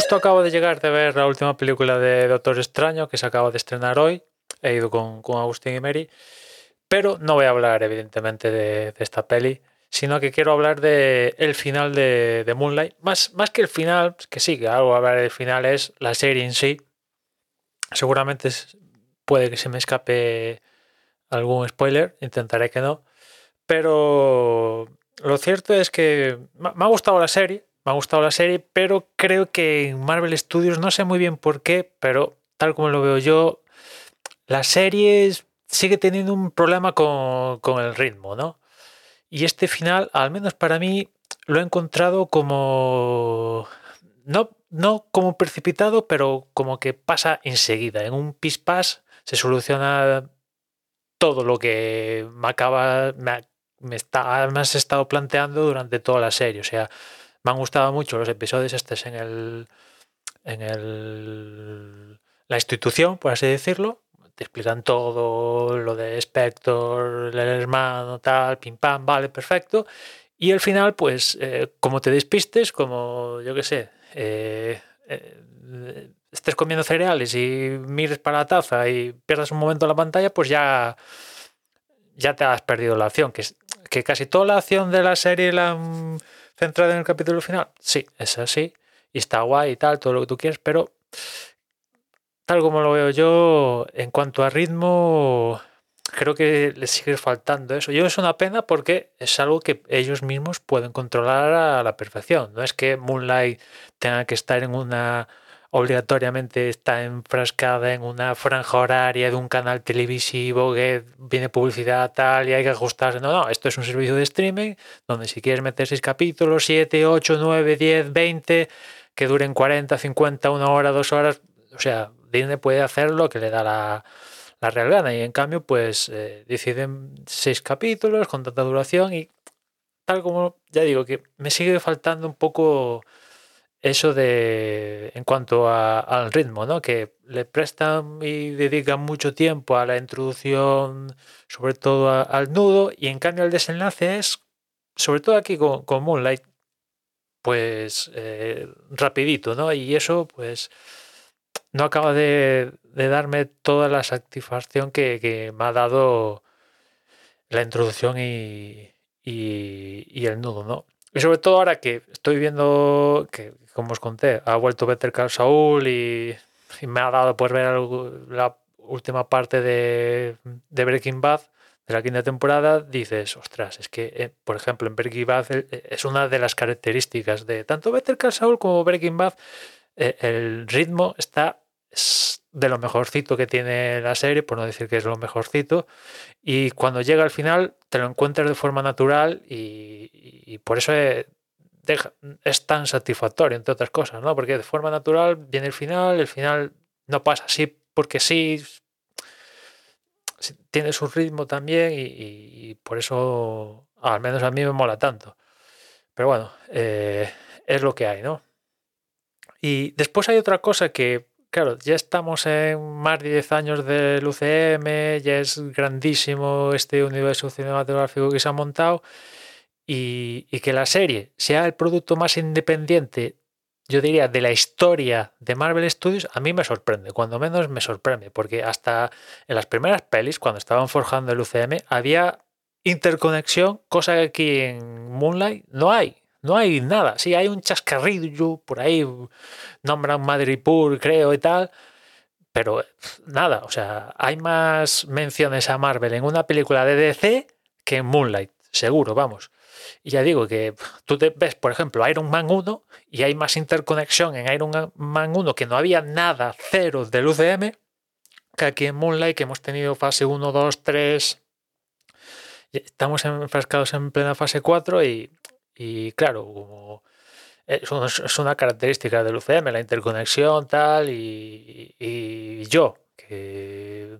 Justo acabo de llegar de ver la última película de Doctor Extraño que se acaba de estrenar hoy. He ido con, con Agustín y Mary. Pero no voy a hablar, evidentemente, de, esta peli, sino que quiero hablar de el final de, de, Moonlight. Más, más que el final, que sí, que algo a hablar del final es la serie en sí. Seguramente puede que se me escape algún spoiler, intentaré que no. Pero lo cierto es que me ha gustado la serie, me ha gustado la serie, pero creo que en Marvel Studios, no sé muy bien por qué, pero tal como lo veo yo, la serie sigue teniendo un problema con, con el ritmo, ¿no? Y este final, al menos para mí, lo he encontrado como... No, no como precipitado, pero como que pasa enseguida. En un pispás se soluciona todo lo que me acaba... Me, me está, me has estado planteando durante toda la serie. O sea, me han gustado mucho los episodios estos en el en el la institución, por así decirlo. Te explican todo lo de Spector, el hermano, tal, pim pam, vale, perfecto. Y al final, pues, eh, como te despistes, como yo qué sé, eh, eh, estés comiendo cereales y mires para la taza y pierdas un momento la pantalla, pues ya, ya te has perdido la acción. Que, que casi toda la acción de la serie la han centrado en el capítulo final. Sí, es así. Y está guay y tal, todo lo que tú quieres, pero tal como lo veo yo, en cuanto a ritmo, creo que les sigue faltando eso. Yo es una pena porque es algo que ellos mismos pueden controlar a la perfección. No es que Moonlight tenga que estar en una obligatoriamente está enfrascada en una franja horaria de un canal televisivo que viene publicidad tal y hay que ajustarse. No, no, esto es un servicio de streaming donde si quieres meter seis capítulos, 7, 8, 9, 10, 20, que duren 40, 50, una hora, dos horas, o sea, Disney puede hacer lo que le da la, la real gana y en cambio pues eh, deciden seis capítulos con tanta duración y tal como ya digo que me sigue faltando un poco eso de en cuanto a, al ritmo, ¿no? Que le prestan y dedican mucho tiempo a la introducción, sobre todo al nudo, y en cambio el desenlace es, sobre todo aquí con, con Moonlight, pues eh, rapidito, ¿no? Y eso, pues, no acaba de, darme toda la satisfacción que, me ha dado la introducción y, y el nudo, ¿no? Y sobre todo ahora que estoy viendo que, como os conté, ha vuelto Better Call Saul y, y me ha dado por ver algo, la última parte de, de, Breaking Bad, de la quinta temporada, dices, ostras, es que, eh, por ejemplo, en Breaking Bad eh, es una de las características de tanto Better Call Saul como Breaking Bad, eh, el ritmo está de lo mejorcito que tiene la serie, por no decir que es lo mejorcito, y cuando llega al final te lo encuentras de forma natural y, y por eso es, deja, es, tan satisfactorio, entre otras cosas, ¿no? Porque de forma natural viene el final, el final no pasa así porque sí, tiene su ritmo también y, y, y por eso al menos a mí me mola tanto. Pero bueno, eh, es lo que hay, ¿no? Y después hay otra cosa que claro, ya estamos en más de 10 años del UCM, ya es grandísimo este universo cinematográfico que se ha montado y, que la serie sea el producto más independiente, yo diría, de la historia de Marvel Studios, a mí me sorprende, cuando menos me sorprende, porque hasta en las primeras pelis, cuando estaban forjando el UCM, había interconexión, cosa que aquí en Moonlight no hay. No hay nada. Sí, hay un chascarrillo por ahí, nombran Madripoor, creo, y tal. Pero nada, o sea, hay más menciones a Marvel en una película de DC que en Moonlight, seguro, vamos. Y ya digo que tú te ves, por ejemplo, Iron Man 1 y hay más interconexión en Iron Man 1 que no había nada, cero del UCM, que aquí en Moonlight, que hemos tenido fase 1, 2, 3. Estamos enfrascados en plena fase 4 y, claro, como es una característica del UCM, la interconexión, tal, y, y yo, que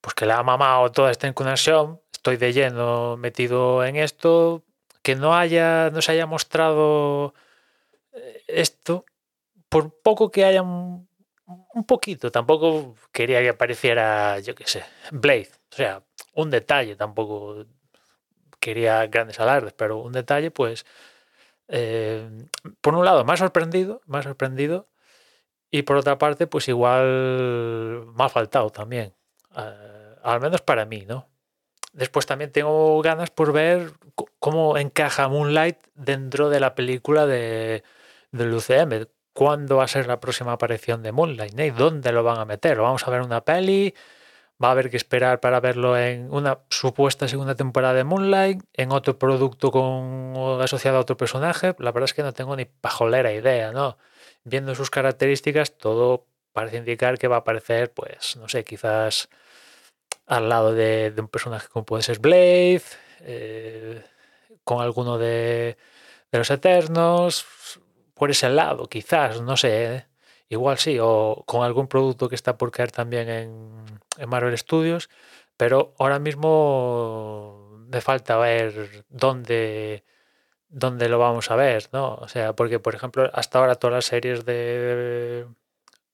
pues que la ha mamado toda esta interconexión, estoy de lleno metido en esto, que no haya, no se haya mostrado eh, esto, por poco que haya un, poquito, tampoco quería que apareciera, yo qué sé, Blade, o sea, un detalle, tampoco quería grandes alardes, pero un detalle, pues, eh, por un lado, más sorprendido, más sorprendido, y por otra parte, pues igual me ha faltado también, eh, al menos para mí, ¿no? Después también tengo ganas por ver cómo encaja Moonlight dentro de la película de, del UCM. ¿Cuándo va a ser la próxima aparición de Moonlight? ¿Y dónde lo van a meter? ¿Lo vamos a ver una peli? ¿Va a haber que esperar para verlo en una supuesta segunda temporada de Moonlight? ¿En otro producto con asociado a otro personaje? La verdad es que no tengo ni pajolera idea, ¿no? Viendo sus características, todo parece indicar que va a aparecer, pues, no sé, quizás al lado de, un personaje como puede ser Blade, eh, con alguno de, los Eternos, por ese lado, quizás, no sé, ¿eh? igual sí, o con algún producto que está por caer también en, Marvel Studios, pero ahora mismo me falta ver dónde, dónde lo vamos a ver, ¿no? O sea, porque por ejemplo, hasta ahora todas las series de,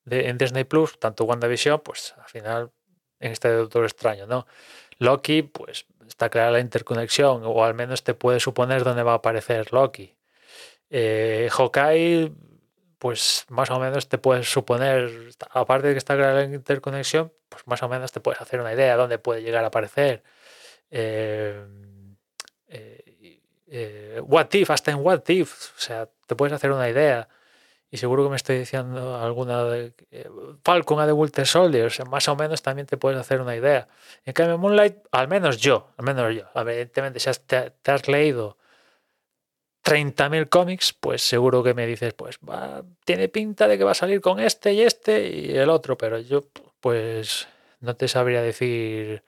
de en Disney Plus, tanto WandaVision, pues al final en este Doctor Extraño, ¿no? Loki, pues está clara la interconexión, o al menos te puede suponer dónde va a aparecer Loki. Eh, Hawkeye, pues más o menos te puedes suponer, aparte de que está clara la interconexión, pues más o menos te puedes hacer una idea de dónde puede llegar a aparecer. Eh, eh, eh, what if, hasta en What if, o sea, te puedes hacer una idea y seguro que me estoy diciendo alguna de eh, Falcon a The Winter Soldier, más o menos también te puedes hacer una idea. En cambio, Moonlight, al menos yo, al menos yo, evidentemente, si te, te has leído 30.000 cómics, pues seguro que me dices, pues va, tiene pinta de que va a salir con este y este y el otro, pero yo, pues no te sabría decir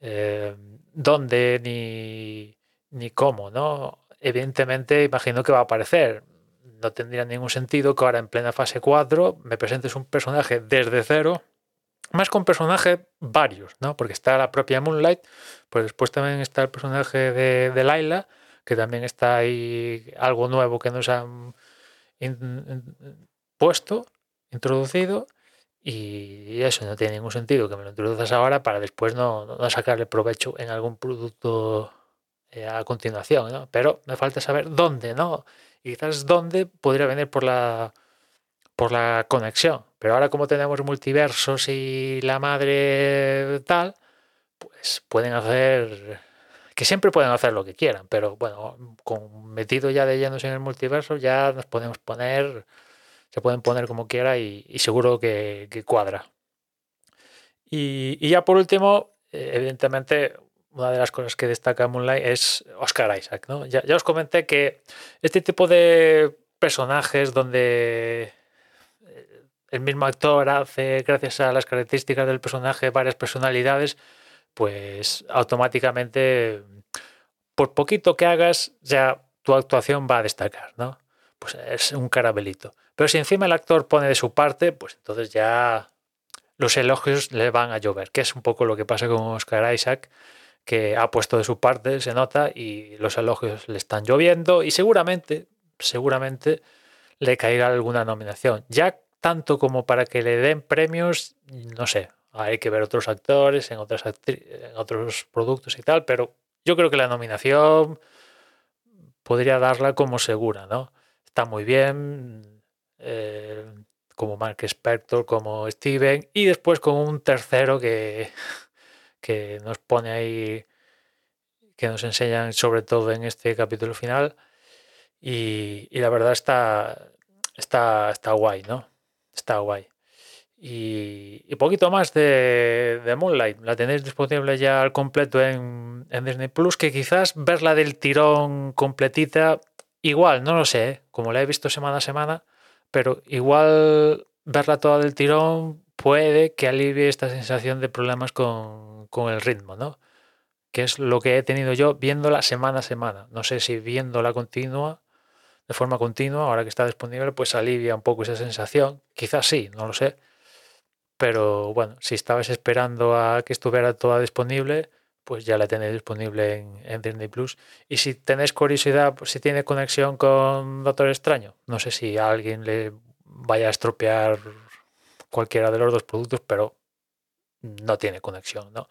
eh, dónde ni, ni cómo, ¿no? Evidentemente, imagino que va a aparecer no tendría ningún sentido que ahora en plena fase 4 me presentes un personaje desde cero, más con personajes varios, ¿no? Porque está la propia Moonlight, pues después también está el personaje de, de Laila, que también está ahí algo nuevo que nos han puesto, introducido, y eso no tiene ningún sentido que me lo introduzcas ahora para después no, no sacarle provecho en algún producto eh, a continuación. Pero me falta saber dónde, ¿no? Y quizás dónde podría venir por la, por la conexión. Pero ahora como tenemos multiversos y la madre tal, pues pueden hacer que siempre pueden hacer lo que quieran, pero bueno, con metido ya de llenos en el multiverso ya nos podemos poner, se pueden poner como quiera y, seguro que, cuadra. Y, y, ya por último, eh, evidentemente, una de las cosas que destaca Moonlight es Oscar Isaac. ¿no? Ya, os comenté que este tipo de personajes donde eh, el mismo actor hace, gracias a las características del personaje, varias personalidades, pues automáticamente, por poquito que hagas, ya tu actuación va a destacar, ¿no? Pues es un carabelito. Pero si encima el actor pone de su parte, pues entonces ya los elogios le van a llover, que es un poco lo que pasa con Oscar Isaac, que ha puesto de su parte, se nota, y los elogios le están lloviendo y seguramente, seguramente le caiga alguna nominación. Ya tanto como para que le den premios, no sé, hay que ver otros actores en, otras en otros productos y tal, pero yo creo que la nominación podría darla como segura, ¿no? Está muy bien, eh, como Mark Spector, como Steven, y después con un tercero que que nos pone ahí, que nos enseñan sobre todo en este capítulo final. Y, la verdad está, está, está guay, ¿no? Está guay. Y, y poquito más de, de, Moonlight. La tenéis disponible ya al completo en, en, Disney Plus, que quizás verla del tirón completita, igual, no lo sé, ¿eh? como la he visto semana a semana, pero igual verla toda del tirón puede que alivie esta sensación de problemas con, con el ritmo, ¿no? Que es lo que he tenido yo viéndola semana a semana. No sé si viéndola continua, de forma continua, ahora que está disponible, pues alivia un poco esa sensación. Quizás sí, no lo sé. Pero bueno, si estabas esperando a que estuviera toda disponible, pues ya la tenéis disponible en, Disney Plus. Y si tenéis curiosidad, si tiene conexión con Doctor Extraño, no sé si alguien le vaya a estropear cualquiera de los dos productos, pero no tiene conexión, ¿no?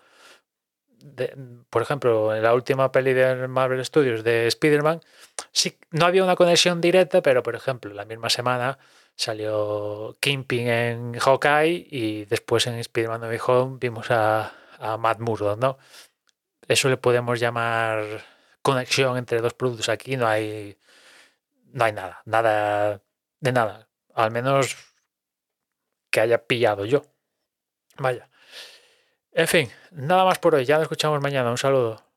por ejemplo, en la última peli de Marvel Studios de Spider-Man, sí, no había una conexión directa, pero por ejemplo, la misma semana salió Kingpin en Hawkeye y después en Spider-Man No Home vimos a, a Matt Murdock, ¿no? Eso le podemos llamar conexión entre dos productos. Aquí no hay, no hay nada, nada de nada. Al menos que haya pillado yo. Vaya. En fin, nada más por hoy. Ya nos escuchamos mañana. Un saludo.